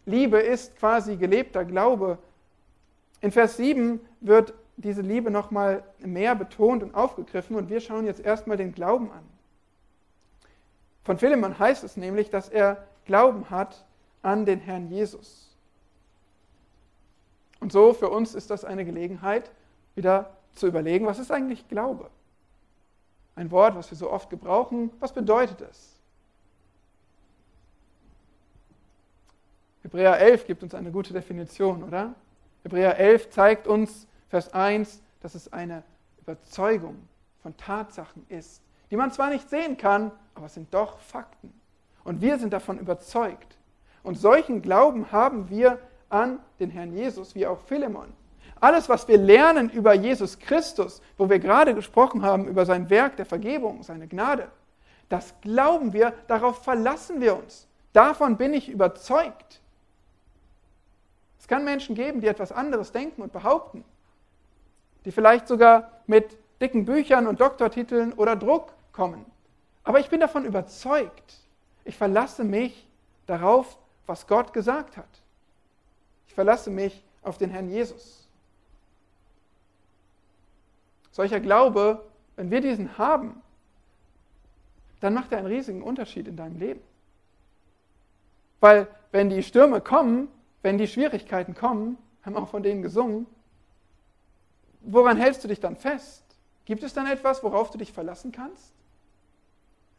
Liebe ist quasi gelebter Glaube. In Vers 7 wird diese Liebe nochmal mehr betont und aufgegriffen und wir schauen jetzt erstmal den Glauben an. Von Philemon heißt es nämlich, dass er Glauben hat an den Herrn Jesus. Und so für uns ist das eine Gelegenheit, wieder zu überlegen, was ist eigentlich Glaube? Ein Wort, was wir so oft gebrauchen, was bedeutet es? Hebräer 11 gibt uns eine gute Definition, oder? Hebräer 11 zeigt uns, Vers 1, dass es eine Überzeugung von Tatsachen ist, die man zwar nicht sehen kann, aber es sind doch Fakten. Und wir sind davon überzeugt. Und solchen Glauben haben wir an den Herrn Jesus, wie auch Philemon. Alles, was wir lernen über Jesus Christus, wo wir gerade gesprochen haben, über sein Werk der Vergebung, seine Gnade, das glauben wir, darauf verlassen wir uns. Davon bin ich überzeugt. Kann Menschen geben, die etwas anderes denken und behaupten, die vielleicht sogar mit dicken Büchern und Doktortiteln oder Druck kommen. Aber ich bin davon überzeugt. Ich verlasse mich darauf, was Gott gesagt hat. Ich verlasse mich auf den Herrn Jesus. Solcher Glaube, wenn wir diesen haben, dann macht er einen riesigen Unterschied in deinem Leben. Weil wenn die Stürme kommen, wenn die Schwierigkeiten kommen, haben auch von denen gesungen, woran hältst du dich dann fest? Gibt es dann etwas, worauf du dich verlassen kannst?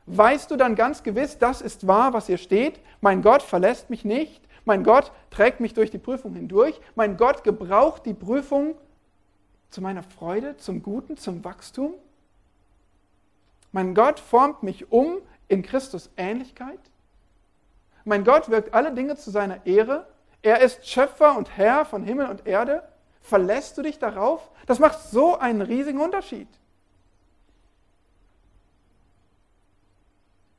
Weißt du dann ganz gewiss, das ist wahr, was hier steht? Mein Gott verlässt mich nicht. Mein Gott trägt mich durch die Prüfung hindurch. Mein Gott gebraucht die Prüfung zu meiner Freude, zum Guten, zum Wachstum. Mein Gott formt mich um in Christus Ähnlichkeit. Mein Gott wirkt alle Dinge zu seiner Ehre. Er ist Schöpfer und Herr von Himmel und Erde. Verlässt du dich darauf? Das macht so einen riesigen Unterschied.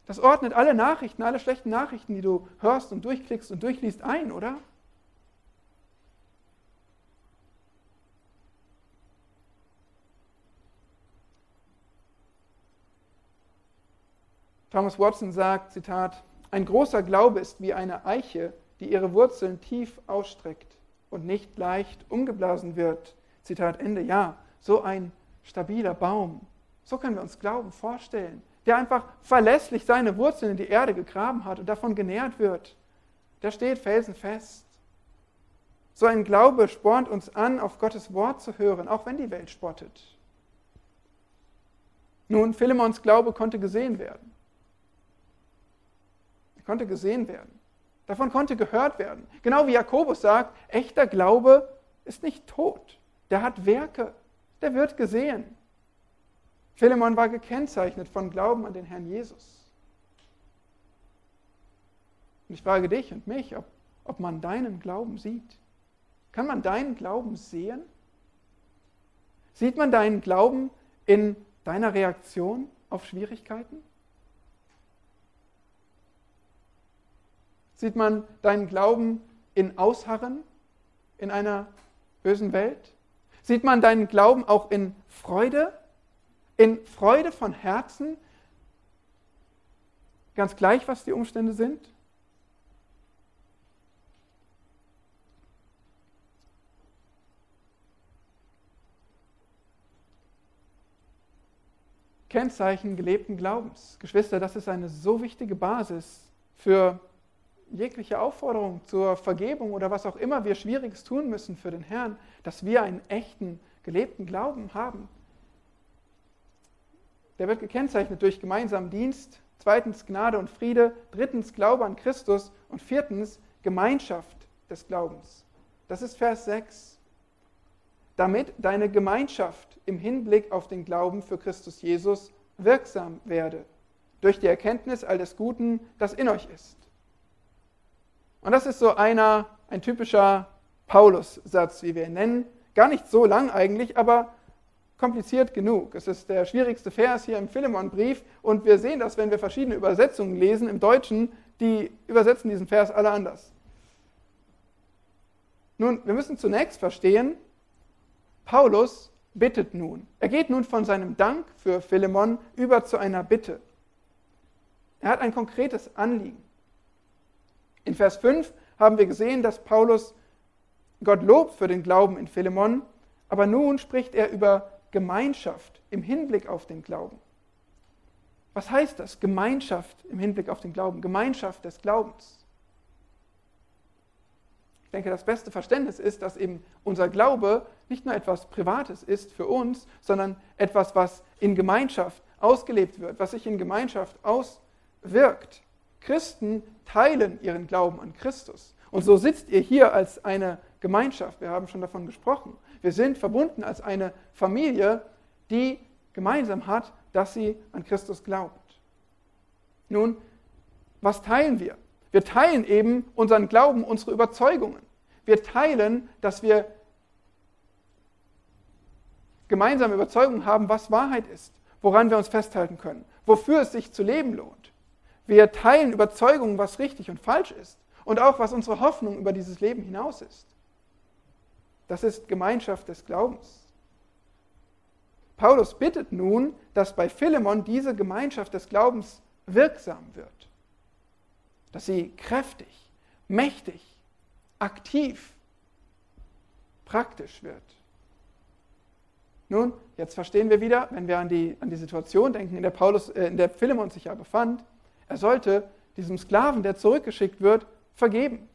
Das ordnet alle Nachrichten, alle schlechten Nachrichten, die du hörst und durchklickst und durchliest, ein, oder? Thomas Watson sagt, Zitat, ein großer Glaube ist wie eine Eiche, die ihre Wurzeln tief ausstreckt und nicht leicht umgeblasen wird. Zitat Ende. Ja, so ein stabiler Baum. So können wir uns Glauben vorstellen der einfach verlässlich seine Wurzeln in die Erde gegraben hat und davon genährt wird, der steht felsenfest. So ein Glaube spornt uns an, auf Gottes Wort zu hören, auch wenn die Welt spottet. Nun, Philemons Glaube konnte gesehen werden. Er konnte gesehen werden. Davon konnte gehört werden. Genau wie Jakobus sagt, echter Glaube ist nicht tot. Der hat Werke. Der wird gesehen. Philemon war gekennzeichnet von Glauben an den Herrn Jesus. Und ich frage dich und mich, ob, ob man deinen Glauben sieht. Kann man deinen Glauben sehen? Sieht man deinen Glauben in deiner Reaktion auf Schwierigkeiten? Sieht man deinen Glauben in Ausharren in einer bösen Welt? Sieht man deinen Glauben auch in Freude in Freude von Herzen, ganz gleich, was die Umstände sind? Kennzeichen gelebten Glaubens. Geschwister, das ist eine so wichtige Basis für jegliche Aufforderung zur Vergebung oder was auch immer wir Schwieriges tun müssen für den Herrn, dass wir einen echten, gelebten Glauben haben der wird gekennzeichnet durch gemeinsamen Dienst, zweitens Gnade und Friede, drittens Glaube an Christus und viertens Gemeinschaft des Glaubens. Das ist Vers 6. Damit deine Gemeinschaft im Hinblick auf den Glauben für Christus Jesus wirksam werde, durch die Erkenntnis all des Guten, das in euch ist. Und das ist so einer, ein typischer Paulus-Satz, wie wir ihn nennen. Gar nicht so lang eigentlich, aber kompliziert genug. Es ist der schwierigste Vers hier im Philemon-Brief und wir sehen das, wenn wir verschiedene Übersetzungen lesen. Im Deutschen, die übersetzen diesen Vers alle anders. Nun, wir müssen zunächst verstehen, Paulus bittet nun. Er geht nun von seinem Dank für Philemon über zu einer Bitte. Er hat ein konkretes Anliegen. In Vers 5 haben wir gesehen, dass Paulus Gott lobt für den Glauben in Philemon, aber nun spricht er über Gemeinschaft im Hinblick auf den Glauben. Was heißt das? Gemeinschaft im Hinblick auf den Glauben, Gemeinschaft des Glaubens. Ich denke, das beste Verständnis ist, dass eben unser Glaube nicht nur etwas Privates ist für uns, sondern etwas, was in Gemeinschaft ausgelebt wird, was sich in Gemeinschaft auswirkt. Christen teilen ihren Glauben an Christus. Und so sitzt ihr hier als eine Gemeinschaft. Wir haben schon davon gesprochen. Wir sind verbunden als eine Familie, die gemeinsam hat, dass sie an Christus glaubt. Nun, was teilen wir? Wir teilen eben unseren Glauben, unsere Überzeugungen. Wir teilen, dass wir gemeinsame Überzeugungen haben, was Wahrheit ist, woran wir uns festhalten können, wofür es sich zu leben lohnt. Wir teilen Überzeugungen, was richtig und falsch ist und auch was unsere Hoffnung über dieses Leben hinaus ist. Das ist Gemeinschaft des Glaubens. Paulus bittet nun, dass bei Philemon diese Gemeinschaft des Glaubens wirksam wird. Dass sie kräftig, mächtig, aktiv, praktisch wird. Nun, jetzt verstehen wir wieder, wenn wir an die, an die Situation denken, in der, Paulus, äh, in der Philemon sich ja befand, er sollte diesem Sklaven, der zurückgeschickt wird, vergeben.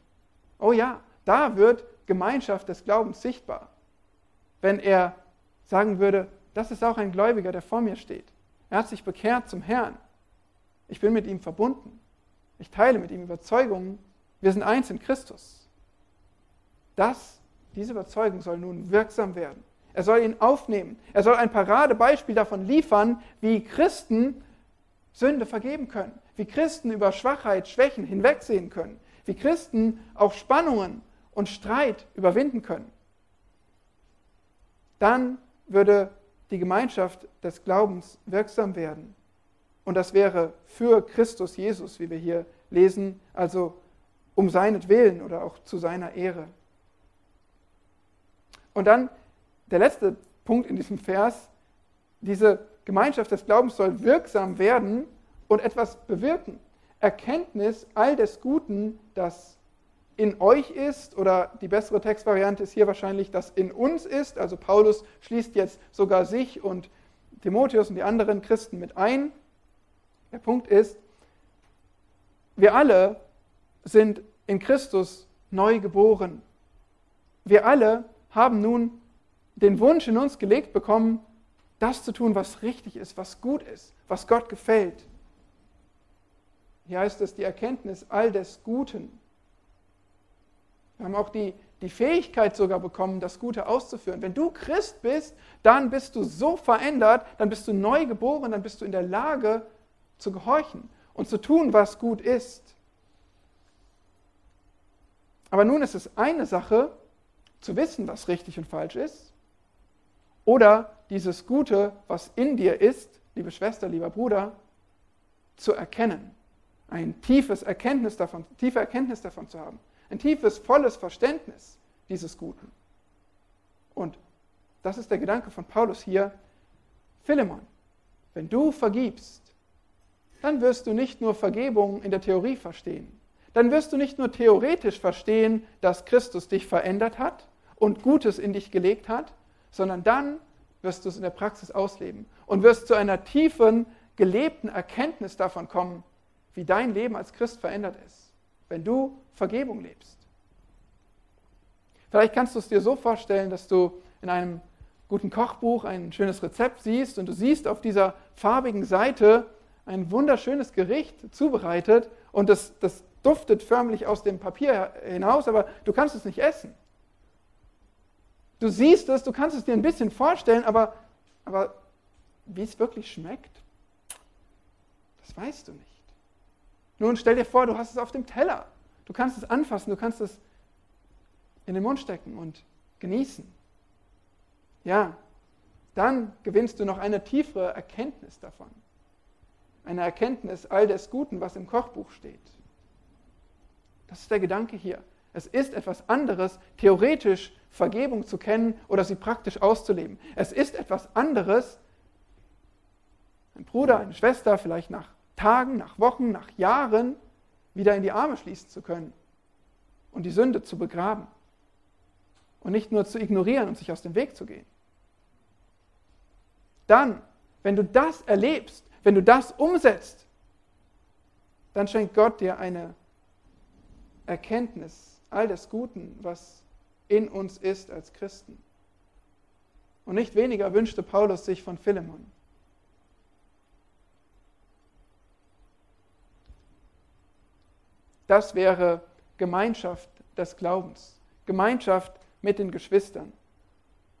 Oh ja, da wird Gemeinschaft des Glaubens sichtbar. Wenn er sagen würde, das ist auch ein Gläubiger, der vor mir steht. Er hat sich bekehrt zum Herrn. Ich bin mit ihm verbunden. Ich teile mit ihm Überzeugungen. Wir sind eins in Christus. Das, diese Überzeugung soll nun wirksam werden. Er soll ihn aufnehmen. Er soll ein Paradebeispiel davon liefern, wie Christen Sünde vergeben können, wie Christen über Schwachheit, Schwächen hinwegsehen können, wie Christen auch Spannungen und Streit überwinden können. Dann würde die Gemeinschaft des Glaubens wirksam werden. Und das wäre für Christus Jesus, wie wir hier lesen, also um seinetwillen oder auch zu seiner Ehre. Und dann der letzte Punkt in diesem Vers, diese Gemeinschaft des Glaubens soll wirksam werden und etwas bewirken. Erkenntnis all des Guten, das in euch ist, oder die bessere Textvariante ist hier wahrscheinlich, das in uns ist. Also Paulus schließt jetzt sogar sich und Timotheus und die anderen Christen mit ein. Der Punkt ist, wir alle sind in Christus neu geboren. Wir alle haben nun den Wunsch in uns gelegt bekommen, das zu tun, was richtig ist, was gut ist, was Gott gefällt. Hier heißt es die Erkenntnis all des Guten. Wir haben auch die, die Fähigkeit sogar bekommen, das Gute auszuführen. Wenn du Christ bist, dann bist du so verändert, dann bist du neu geboren, dann bist du in der Lage zu gehorchen und zu tun, was gut ist. Aber nun ist es eine Sache, zu wissen, was richtig und falsch ist, oder dieses Gute, was in dir ist, liebe Schwester, lieber Bruder, zu erkennen. Ein tiefes Erkenntnis davon, tiefe Erkenntnis davon zu haben. Ein tiefes, volles Verständnis dieses Guten. Und das ist der Gedanke von Paulus hier. Philemon, wenn du vergibst, dann wirst du nicht nur Vergebung in der Theorie verstehen. Dann wirst du nicht nur theoretisch verstehen, dass Christus dich verändert hat und Gutes in dich gelegt hat, sondern dann wirst du es in der Praxis ausleben und wirst zu einer tiefen, gelebten Erkenntnis davon kommen, wie dein Leben als Christ verändert ist, wenn du Vergebung lebst. Vielleicht kannst du es dir so vorstellen, dass du in einem guten Kochbuch ein schönes Rezept siehst und du siehst auf dieser farbigen Seite ein wunderschönes Gericht zubereitet und das, das duftet förmlich aus dem Papier hinaus, aber du kannst es nicht essen. Du siehst es, du kannst es dir ein bisschen vorstellen, aber, aber wie es wirklich schmeckt, das weißt du nicht. Nun stell dir vor, du hast es auf dem Teller. Du kannst es anfassen, du kannst es in den Mund stecken und genießen. Ja, dann gewinnst du noch eine tiefere Erkenntnis davon. Eine Erkenntnis all des Guten, was im Kochbuch steht. Das ist der Gedanke hier. Es ist etwas anderes, theoretisch Vergebung zu kennen oder sie praktisch auszuleben. Es ist etwas anderes, ein Bruder, eine Schwester vielleicht nach Tagen, nach Wochen, nach Jahren wieder in die Arme schließen zu können und die Sünde zu begraben und nicht nur zu ignorieren und sich aus dem Weg zu gehen. Dann, wenn du das erlebst, wenn du das umsetzt, dann schenkt Gott dir eine Erkenntnis all des Guten, was in uns ist als Christen. Und nicht weniger wünschte Paulus sich von Philemon. Das wäre Gemeinschaft des Glaubens, Gemeinschaft mit den Geschwistern.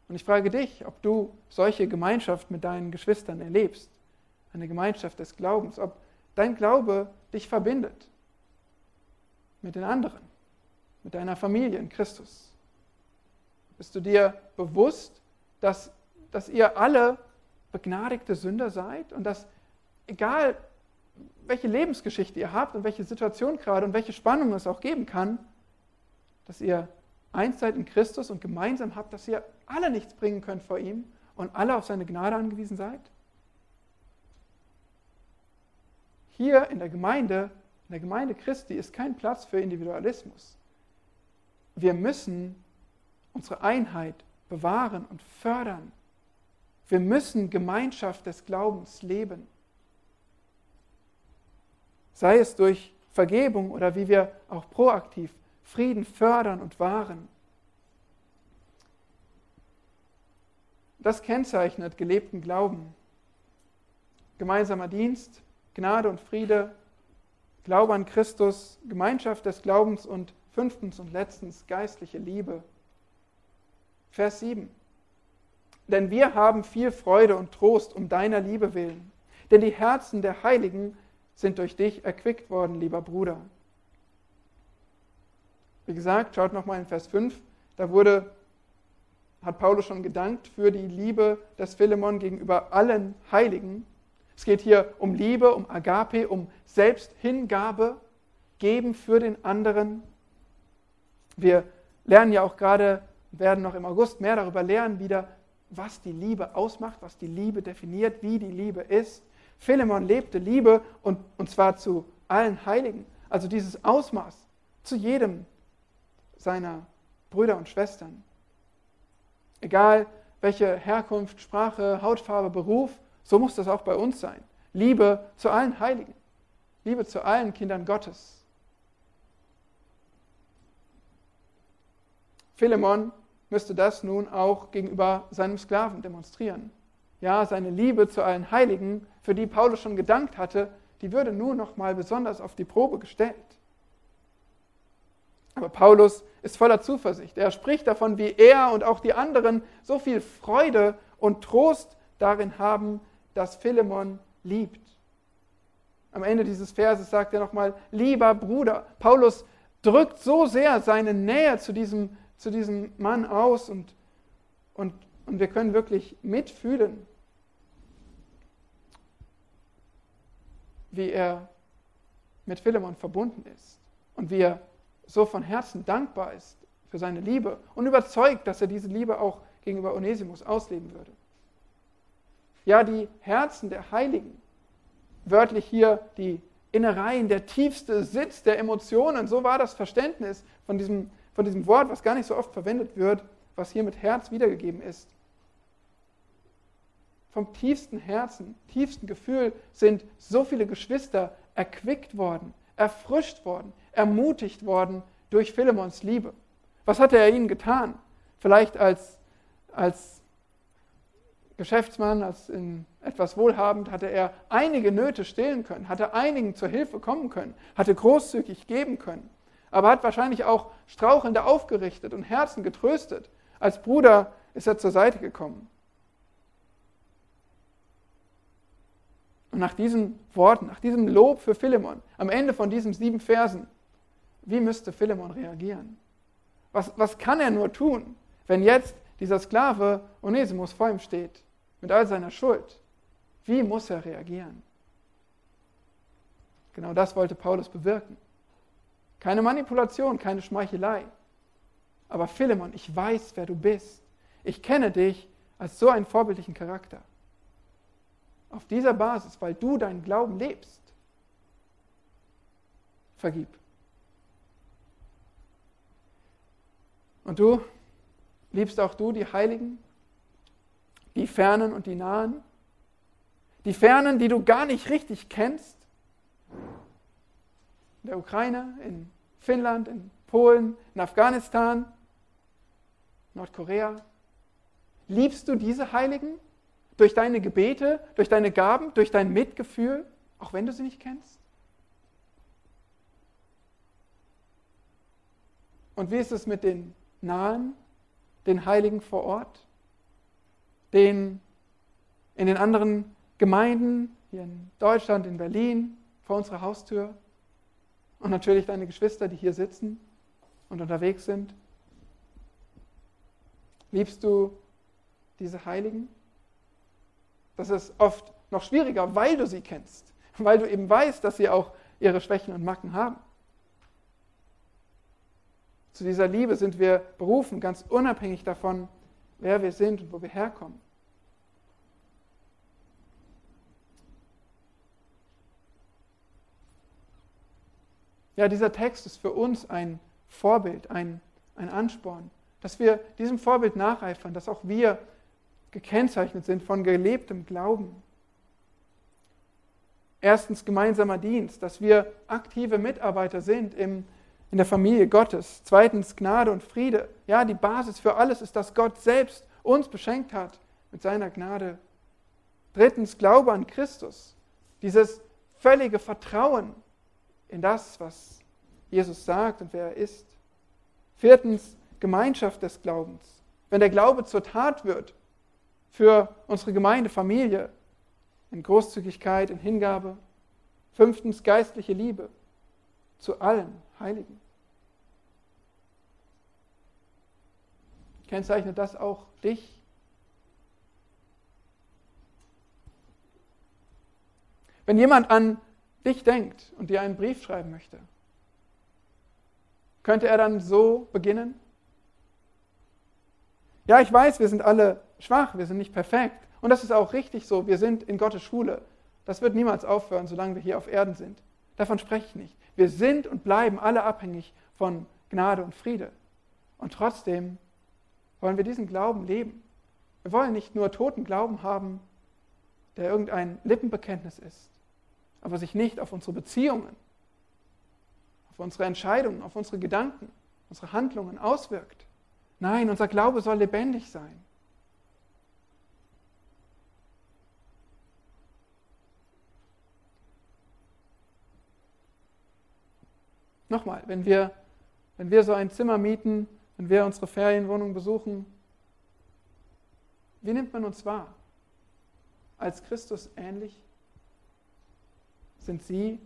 Und ich frage dich, ob du solche Gemeinschaft mit deinen Geschwistern erlebst, eine Gemeinschaft des Glaubens, ob dein Glaube dich verbindet mit den anderen, mit deiner Familie in Christus. Bist du dir bewusst, dass, dass ihr alle begnadigte Sünder seid und dass egal welche Lebensgeschichte ihr habt und welche Situation gerade und welche Spannung es auch geben kann, dass ihr eins seid in Christus und gemeinsam habt, dass ihr alle nichts bringen könnt vor ihm und alle auf seine Gnade angewiesen seid? Hier in der Gemeinde, in der Gemeinde Christi ist kein Platz für Individualismus. Wir müssen unsere Einheit bewahren und fördern. Wir müssen Gemeinschaft des Glaubens leben. Sei es durch Vergebung oder wie wir auch proaktiv Frieden fördern und wahren. Das kennzeichnet gelebten Glauben. Gemeinsamer Dienst, Gnade und Friede, Glaube an Christus, Gemeinschaft des Glaubens und fünftens und letztens geistliche Liebe. Vers 7. Denn wir haben viel Freude und Trost um deiner Liebe willen, denn die Herzen der Heiligen sind durch dich erquickt worden, lieber Bruder. Wie gesagt, schaut nochmal in Vers 5, da wurde, hat Paulus schon gedankt für die Liebe des Philemon gegenüber allen Heiligen. Es geht hier um Liebe, um Agape, um Selbsthingabe, geben für den anderen. Wir lernen ja auch gerade, werden noch im August mehr darüber lernen, wieder, was die Liebe ausmacht, was die Liebe definiert, wie die Liebe ist. Philemon lebte Liebe und, und zwar zu allen Heiligen. Also dieses Ausmaß zu jedem seiner Brüder und Schwestern. Egal welche Herkunft, Sprache, Hautfarbe, Beruf, so muss das auch bei uns sein. Liebe zu allen Heiligen. Liebe zu allen Kindern Gottes. Philemon müsste das nun auch gegenüber seinem Sklaven demonstrieren. Ja, seine Liebe zu allen Heiligen, für die Paulus schon gedankt hatte, die würde nun noch mal besonders auf die Probe gestellt. Aber Paulus ist voller Zuversicht. Er spricht davon, wie er und auch die anderen so viel Freude und Trost darin haben, dass Philemon liebt. Am Ende dieses Verses sagt er nochmal, lieber Bruder. Paulus drückt so sehr seine Nähe zu diesem zu diesem Mann aus und, und, und wir können wirklich mitfühlen, wie er mit Philemon verbunden ist und wie er so von Herzen dankbar ist für seine Liebe und überzeugt, dass er diese Liebe auch gegenüber Onesimus ausleben würde. Ja, die Herzen der Heiligen, wörtlich hier die Innereien, der tiefste Sitz der Emotionen, so war das Verständnis von diesem von diesem Wort, was gar nicht so oft verwendet wird, was hier mit Herz wiedergegeben ist. Vom tiefsten Herzen, tiefsten Gefühl sind so viele Geschwister erquickt worden, erfrischt worden, ermutigt worden durch Philemons Liebe. Was hatte er ihnen getan? Vielleicht als, als Geschäftsmann, als in etwas wohlhabend, hatte er einige Nöte stillen können, hatte einigen zur Hilfe kommen können, hatte großzügig geben können aber hat wahrscheinlich auch Strauchelnde aufgerichtet und Herzen getröstet. Als Bruder ist er zur Seite gekommen. Und nach diesen Worten, nach diesem Lob für Philemon, am Ende von diesen sieben Versen, wie müsste Philemon reagieren? Was, was kann er nur tun, wenn jetzt dieser Sklave Onesimus vor ihm steht, mit all seiner Schuld? Wie muss er reagieren? Genau das wollte Paulus bewirken. Keine Manipulation, keine Schmeichelei. Aber Philemon, ich weiß, wer du bist. Ich kenne dich als so einen vorbildlichen Charakter. Auf dieser Basis, weil du deinen Glauben lebst, vergib. Und du, liebst auch du die Heiligen, die Fernen und die Nahen, die Fernen, die du gar nicht richtig kennst, der Ukraine, in Finnland, in Polen, in Afghanistan, Nordkorea. Liebst du diese Heiligen durch deine Gebete, durch deine Gaben, durch dein Mitgefühl, auch wenn du sie nicht kennst? Und wie ist es mit den Nahen, den Heiligen vor Ort, den in den anderen Gemeinden, hier in Deutschland, in Berlin, vor unserer Haustür? Und natürlich deine Geschwister, die hier sitzen und unterwegs sind. Liebst du diese Heiligen? Das ist oft noch schwieriger, weil du sie kennst, weil du eben weißt, dass sie auch ihre Schwächen und Macken haben. Zu dieser Liebe sind wir berufen, ganz unabhängig davon, wer wir sind und wo wir herkommen. Ja, dieser Text ist für uns ein Vorbild, ein, ein Ansporn, dass wir diesem Vorbild nacheifern, dass auch wir gekennzeichnet sind von gelebtem Glauben. Erstens gemeinsamer Dienst, dass wir aktive Mitarbeiter sind im, in der Familie Gottes. Zweitens Gnade und Friede. Ja, die Basis für alles ist, dass Gott selbst uns beschenkt hat mit seiner Gnade. Drittens Glaube an Christus. Dieses völlige Vertrauen in das, was Jesus sagt und wer er ist. Viertens, Gemeinschaft des Glaubens. Wenn der Glaube zur Tat wird für unsere Gemeinde, Familie, in Großzügigkeit, in Hingabe. Fünftens, geistliche Liebe zu allen Heiligen. Kennzeichnet das auch dich? Wenn jemand an dich denkt und dir einen Brief schreiben möchte, könnte er dann so beginnen? Ja, ich weiß, wir sind alle schwach, wir sind nicht perfekt. Und das ist auch richtig so. Wir sind in Gottes Schule. Das wird niemals aufhören, solange wir hier auf Erden sind. Davon spreche ich nicht. Wir sind und bleiben alle abhängig von Gnade und Friede. Und trotzdem wollen wir diesen Glauben leben. Wir wollen nicht nur toten Glauben haben, der irgendein Lippenbekenntnis ist, aber sich nicht auf unsere Beziehungen, auf unsere Entscheidungen, auf unsere Gedanken, unsere Handlungen auswirkt. Nein, unser Glaube soll lebendig sein. Nochmal, wenn wir, wenn wir so ein Zimmer mieten, wenn wir unsere Ferienwohnung besuchen, wie nimmt man uns wahr? Als Christus ähnlich? Sind Sie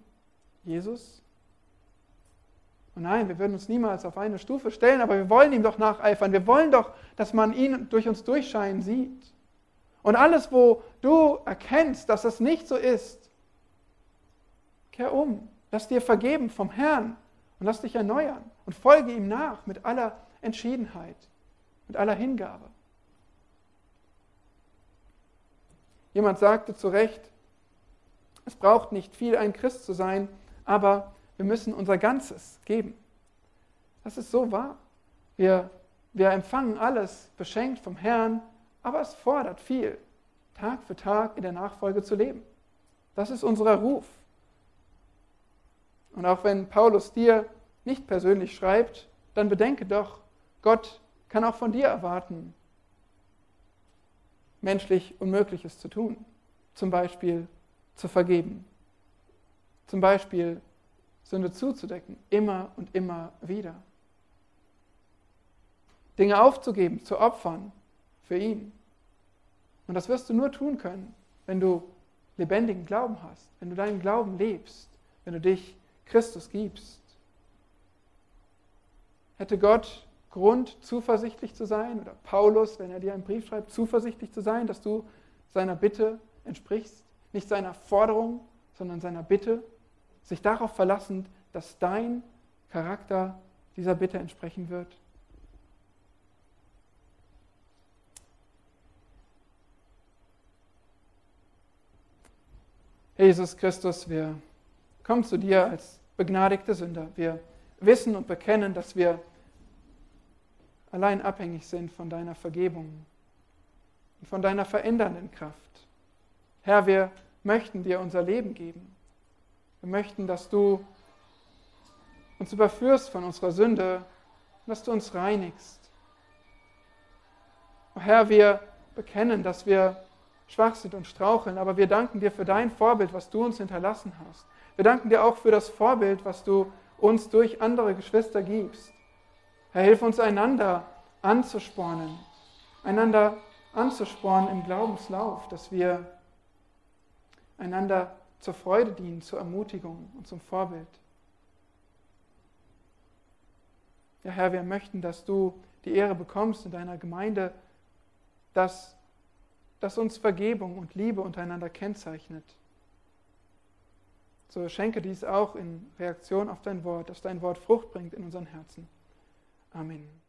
Jesus? Und nein, wir würden uns niemals auf eine Stufe stellen, aber wir wollen ihm doch nacheifern. Wir wollen doch, dass man ihn durch uns durchscheinen sieht. Und alles, wo du erkennst, dass das nicht so ist, kehr um. Lass dir vergeben vom Herrn und lass dich erneuern und folge ihm nach mit aller Entschiedenheit, mit aller Hingabe. Jemand sagte zu Recht, es braucht nicht viel, ein Christ zu sein, aber wir müssen unser Ganzes geben. Das ist so wahr. Wir, wir empfangen alles beschenkt vom Herrn, aber es fordert viel, Tag für Tag in der Nachfolge zu leben. Das ist unser Ruf. Und auch wenn Paulus dir nicht persönlich schreibt, dann bedenke doch, Gott kann auch von dir erwarten, menschlich Unmögliches zu tun. Zum Beispiel zu vergeben. Zum Beispiel Sünde zuzudecken, immer und immer wieder. Dinge aufzugeben, zu opfern für ihn. Und das wirst du nur tun können, wenn du lebendigen Glauben hast, wenn du deinen Glauben lebst, wenn du dich Christus gibst. Hätte Gott Grund, zuversichtlich zu sein, oder Paulus, wenn er dir einen Brief schreibt, zuversichtlich zu sein, dass du seiner Bitte entsprichst, nicht seiner Forderung, sondern seiner Bitte, sich darauf verlassend, dass dein Charakter dieser Bitte entsprechen wird? Jesus Christus, wir kommen zu dir als begnadigte Sünder. Wir wissen und bekennen, dass wir allein abhängig sind von deiner Vergebung und von deiner verändernden Kraft. Herr, wir möchten dir unser Leben geben. Wir möchten, dass du uns überführst von unserer Sünde dass du uns reinigst. Herr, wir bekennen, dass wir schwach sind und straucheln, aber wir danken dir für dein Vorbild, was du uns hinterlassen hast. Wir danken dir auch für das Vorbild, was du uns durch andere Geschwister gibst. Herr, hilf uns einander anzuspornen, einander anzuspornen im Glaubenslauf, dass wir einander zur Freude dienen, zur Ermutigung und zum Vorbild. Ja, Herr, wir möchten, dass du die Ehre bekommst in deiner Gemeinde, dass, dass uns Vergebung und Liebe untereinander kennzeichnet. So schenke dies auch in Reaktion auf dein Wort, dass dein Wort Frucht bringt in unseren Herzen. Amen.